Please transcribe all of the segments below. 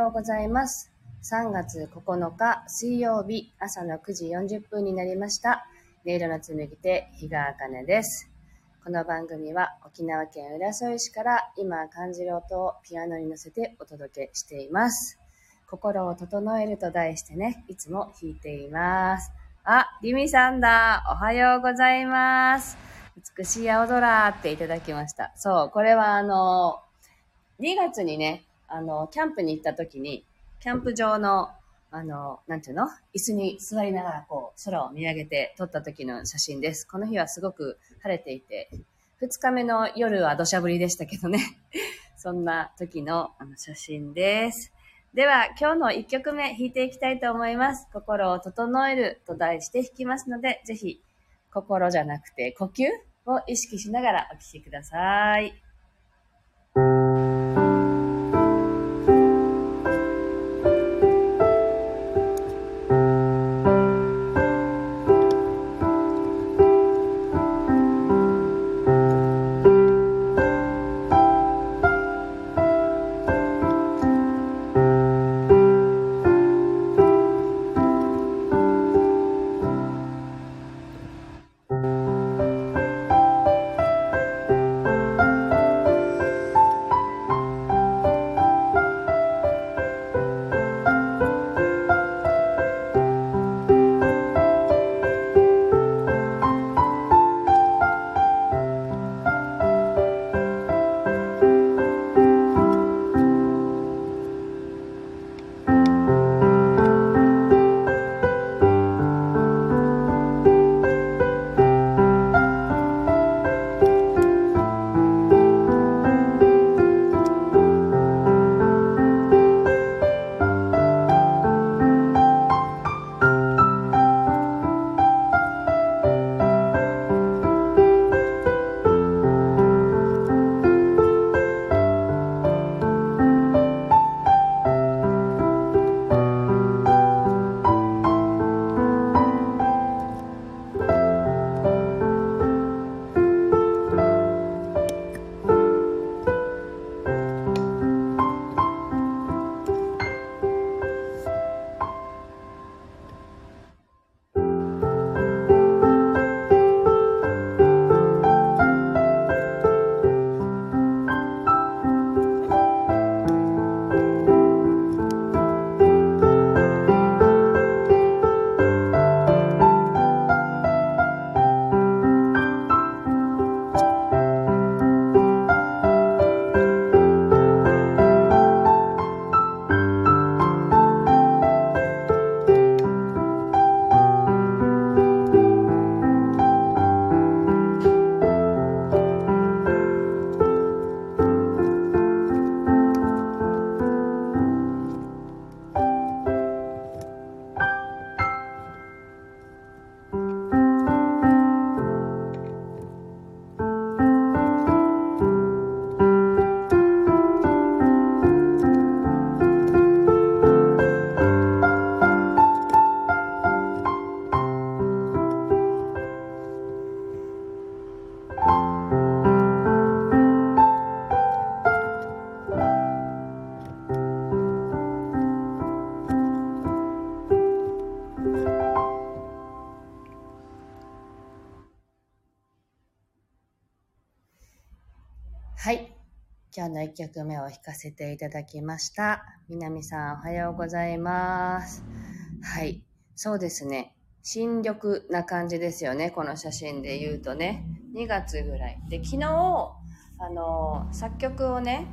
おはようございます。3月9日水曜日朝の9時40分になりました。音色の紡ぎ手、日川茜です。この番組は沖縄県浦添市から今感じる音をピアノに乗せてお届けしています。心を整えると題してね、いつも弾いています。あ、リミさんだ。おはようございます。美しい青空っていただきました。そう、これはあの、2月にね、あの、キャンプに行った時に、キャンプ場の、あの、なんていうの？椅子に座りながらこう、空を見上げて撮った時の写真です。この日はすごく晴れていて、2日目の夜は土砂降りでしたけどね。そんな時のあの写真です。では、今日の1曲目弾いていきたいと思います。心を整えると題して弾きますので、ぜひ、心じゃなくて呼吸を意識しながらお聴きくださ。い。1曲目を弾かせていただきました。南さん、おはようございます。はい。そうですね。新緑な感じですよね。この写真で言うとね。2月ぐらい。で、昨日、あの、作曲をね、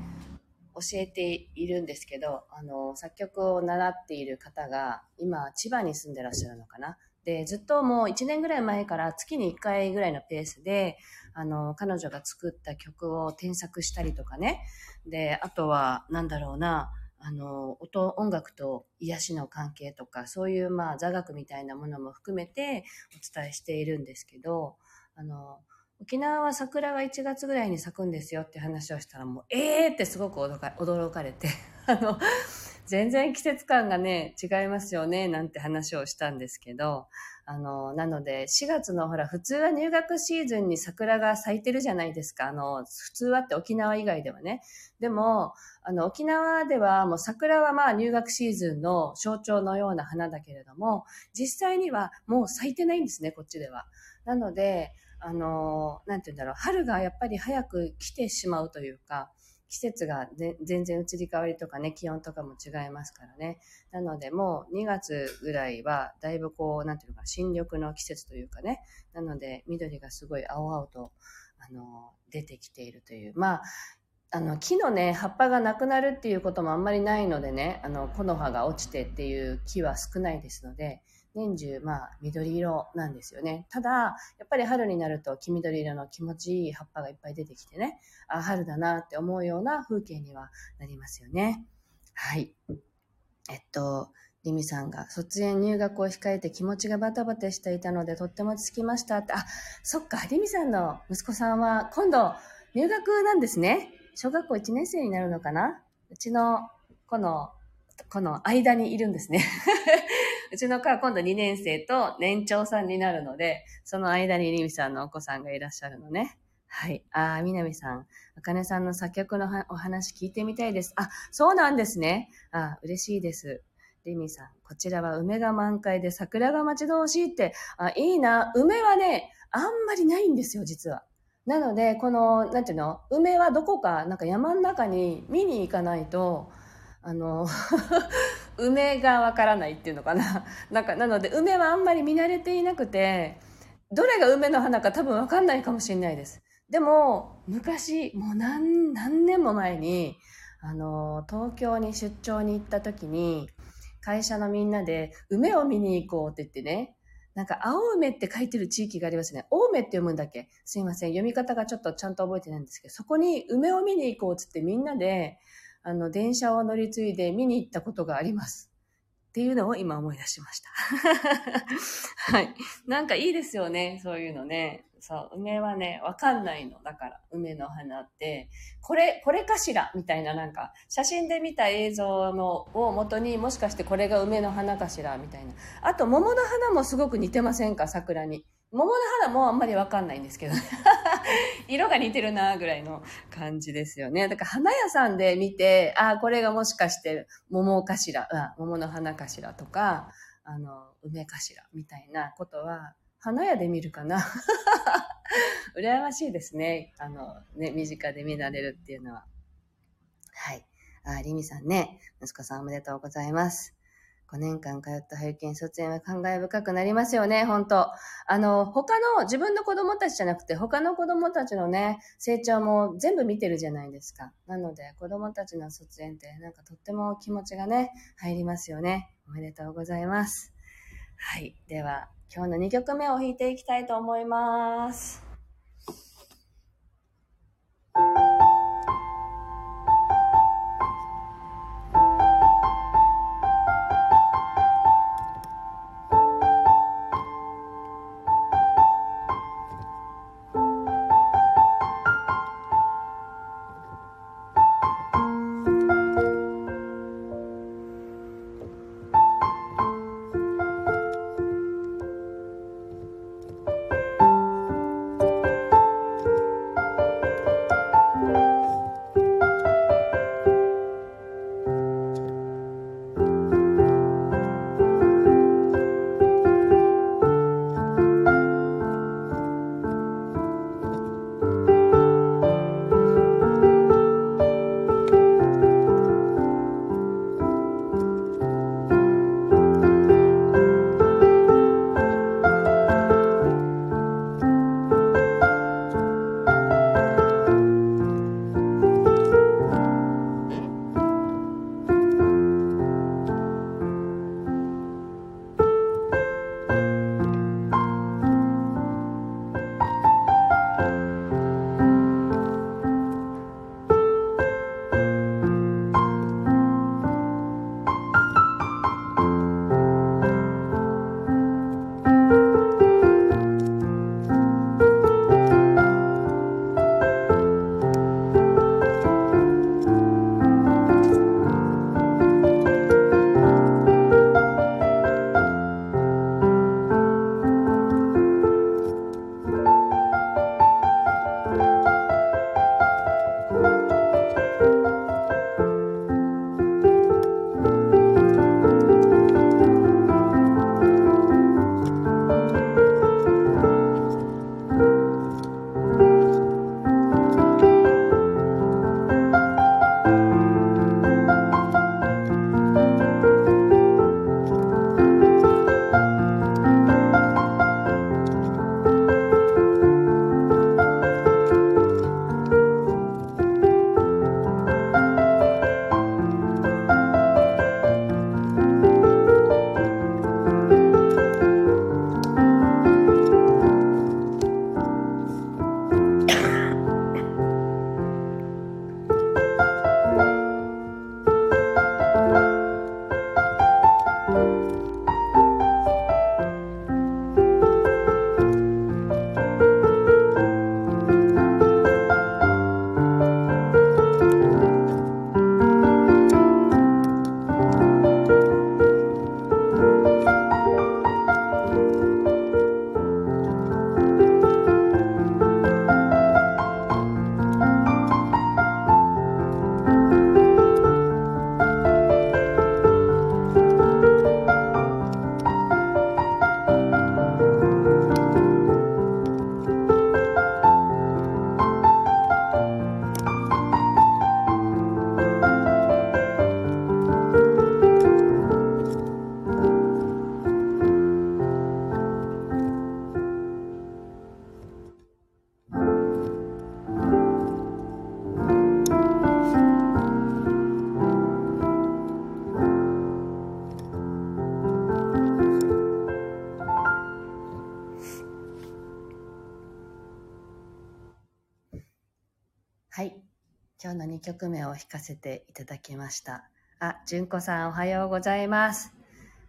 教えているんですけど、あの、作曲を習っている方が、今、千葉に住んでらっしゃるのかな。で、ずっともう1年ぐらい前から月に1回ぐらいのペースで、あの、彼女が作った曲を添削したりとかね。で、あとは、なんだろうな、あの、音、音楽と癒しの関係とか、そういう、まあ、座学みたいなものも含めてお伝えしているんですけど、あの、沖縄は桜が1月ぐらいに咲くんですよって話をしたら、もう、えーってすごく驚か驚かれて、あの、全然季節感がね、違いますよね、なんて話をしたんですけど、あの、なので、4月のほら、普通は入学シーズンに桜が咲いてるじゃないですか。あの、普通はって沖縄以外ではね。でも、あの、沖縄ではもう桜はまあ入学シーズンの象徴のような花だけれども、実際にはもう咲いてないんですね、こっちでは。なので、あの、なんて言うんだろう、春がやっぱり早く来てしまうというか、季節が全然移り変わりとかね、気温とかも違いますからね。なので、もう2月ぐらいは、だいぶこう、なんていうのか、新緑の季節というかね。なので、緑がすごい青々と、あの、出てきているという。まあ、あの、木のね、葉っぱがなくなるっていうこともあんまりないのでね、あの、木の葉が落ちてっていう木は少ないですので、年中、まあ、緑色なんですよね。ただ、やっぱり春になると黄緑色の気持ちいい葉っぱがいっぱい出てきてね、あ、春だなって思うような風景にはなりますよね。はい。えっと、リミさんが卒園入学を控えて気持ちがバタバタしていたのでとってもつきましたって。あ、そっか、リミさんの息子さんは今度入学なんですね。小学校1年生になるのかなうちのこの、この間にいるんですね。うちの子は今度2年生と年長さんになるので、その間にリミさんのお子さんがいらっしゃるのね。はい。ああ、みなみさん。あかねさんの作曲のお話聞いてみたいです。あ、そうなんですね。あ、嬉しいです。リミさん。こちらは梅が満開で桜が待ち遠しいって。あ、いいな。梅はね、あんまりないんですよ、実は。なので、この、なんていうの？梅はどこか、なんか山の中に見に行かないと、あの梅がわからないっていうのかな。なんか、なので、梅はあんまり見慣れていなくて、どれが梅の花か多分わかんないかもしれないです。でも、昔、もう何、何年も前に、あの、東京に出張に行った時に、会社のみんなで、梅を見に行こうって言ってね、なんか、青梅って書いてる地域がありますね。青梅って読むんだっけ？すいません。読み方がちょっとちゃんと覚えてないんですけど、そこに梅を見に行こうって言ってみんなで、あの、電車を乗り継いで見に行ったことがあります。っていうのを今思い出しました。はい。なんかいいですよね。そういうのね。そう、梅はね、わかんないの。だから、梅の花って、これ、これかしら？みたいななんか、写真で見た映像のを元にもしかしてこれが梅の花かしら？みたいな。あと、桃の花もすごく似てませんか？桜に。桃の花もあんまりわかんないんですけどね。色が似てるなぐらいの感じですよね。だから花屋さんで見て、ああ、これがもしかして桃かしら、あ桃の花かしらとか、あの、梅かしらみたいなことは、花屋で見るかな。羨ましいですね。あの、ね、身近で見られるっていうのは。はい。あ、リミさんね、息子さんおめでとうございます。5年間通った保育園卒園は感慨深くなりますよね、本当あの、他の自分の子供たちじゃなくて、他の子供たちのね、成長も全部見てるじゃないですか。なので、子供たちの卒園ってなんかとっても気持ちがね、入りますよね。おめでとうございます。はい。では、今日の2曲目を弾いていきたいと思います。の2曲目を弾かせていただきました。あ、純子さんおはようございます。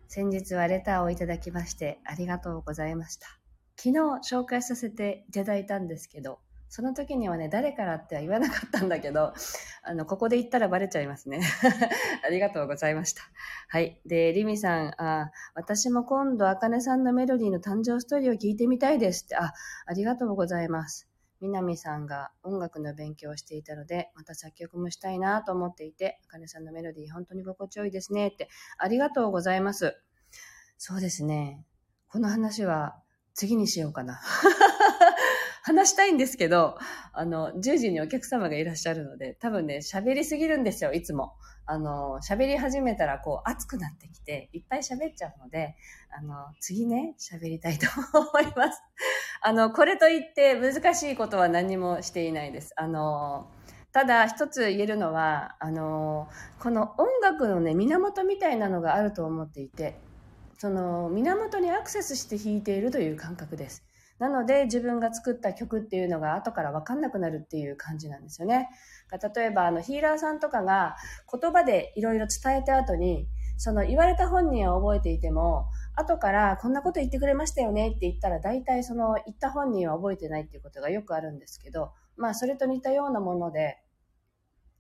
先日はレターをいただきましてありがとうございました。昨日紹介させていただいたんですけど、その時にはね、誰からっては言わなかったんだけど、あの、ここで言ったらバレちゃいますね。ありがとうございました。はい。で、リミさん、あ私も今度、あかねさんのメロディーの誕生ストーリーを聞いてみたいですって、あ、ありがとうございます。南さんが音楽の勉強をしていたので、また作曲もしたいなと思っていて、あかねさんのメロディー本当に心地よいですねって、ありがとうございます。そうですね。この話は次にしようかな。話したいんですけど、あの、10時にお客様がいらっしゃるので、多分ね、喋りすぎるんですよ、いつも。あの、喋り始めたら、こう、熱くなってきて、いっぱい喋っちゃうので、あの、次ね、喋りたいと思います。あの、これといって難しいことは何もしていないです。あの、ただ一つ言えるのは、あの、この音楽のね、源みたいなのがあると思っていて、その源にアクセスして弾いているという感覚です。なので自分が作った曲っていうのが後から分かんなくなるっていう感じなんですよね。例えばあのヒーラーさんとかが言葉でいろいろ伝えた後に、その言われた本人は覚えていても、後からこんなこと言ってくれましたよねって言ったら大体その言った本人は覚えてないっていうことがよくあるんですけど、まあそれと似たようなもので、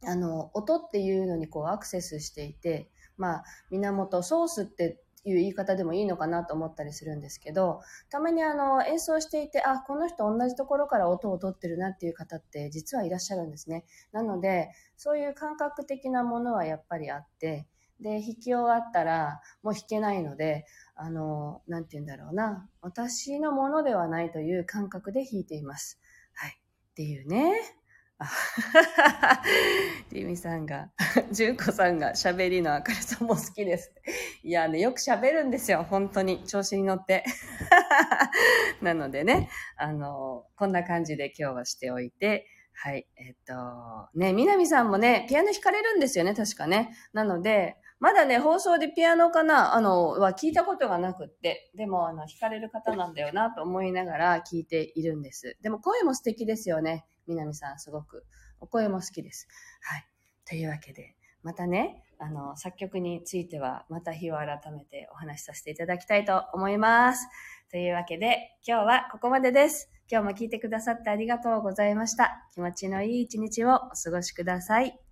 あの、音っていうのにこうアクセスしていて、まあ、源、ソースっていう言い方でもいいのかなと思ったりするんですけど、たまにあの演奏していて、あ、この人同じところから音を取ってるなっていう方って実はいらっしゃるんですね。なので、そういう感覚的なものはやっぱりあって、で、弾き終わったらもう弾けないので、あの、なんて言うんだろうな。私のものではないという感覚で弾いています。はい。っていうね。リミさんが、純子さんが喋りの明るさも好きです。いやね、よく喋るんですよ。本当に。調子に乗って。なのでね、あの、こんな感じで今日はしておいて、はい。えっと、ね、南さんもね、ピアノ弾かれるんですよね、確かね。なので、まだね、放送でピアノかなあの、は聞いたことがなくって、でも、あの、弾かれる方なんだよなと思いながら聞いているんです。でも、声も素敵ですよね。南さん、すごく。お声も好きです。はい。というわけで、またね、あの、作曲については、また日を改めてお話しさせていただきたいと思います。というわけで、今日はここまでです。今日も聞いてくださってありがとうございました。気持ちのいい一日をお過ごしください。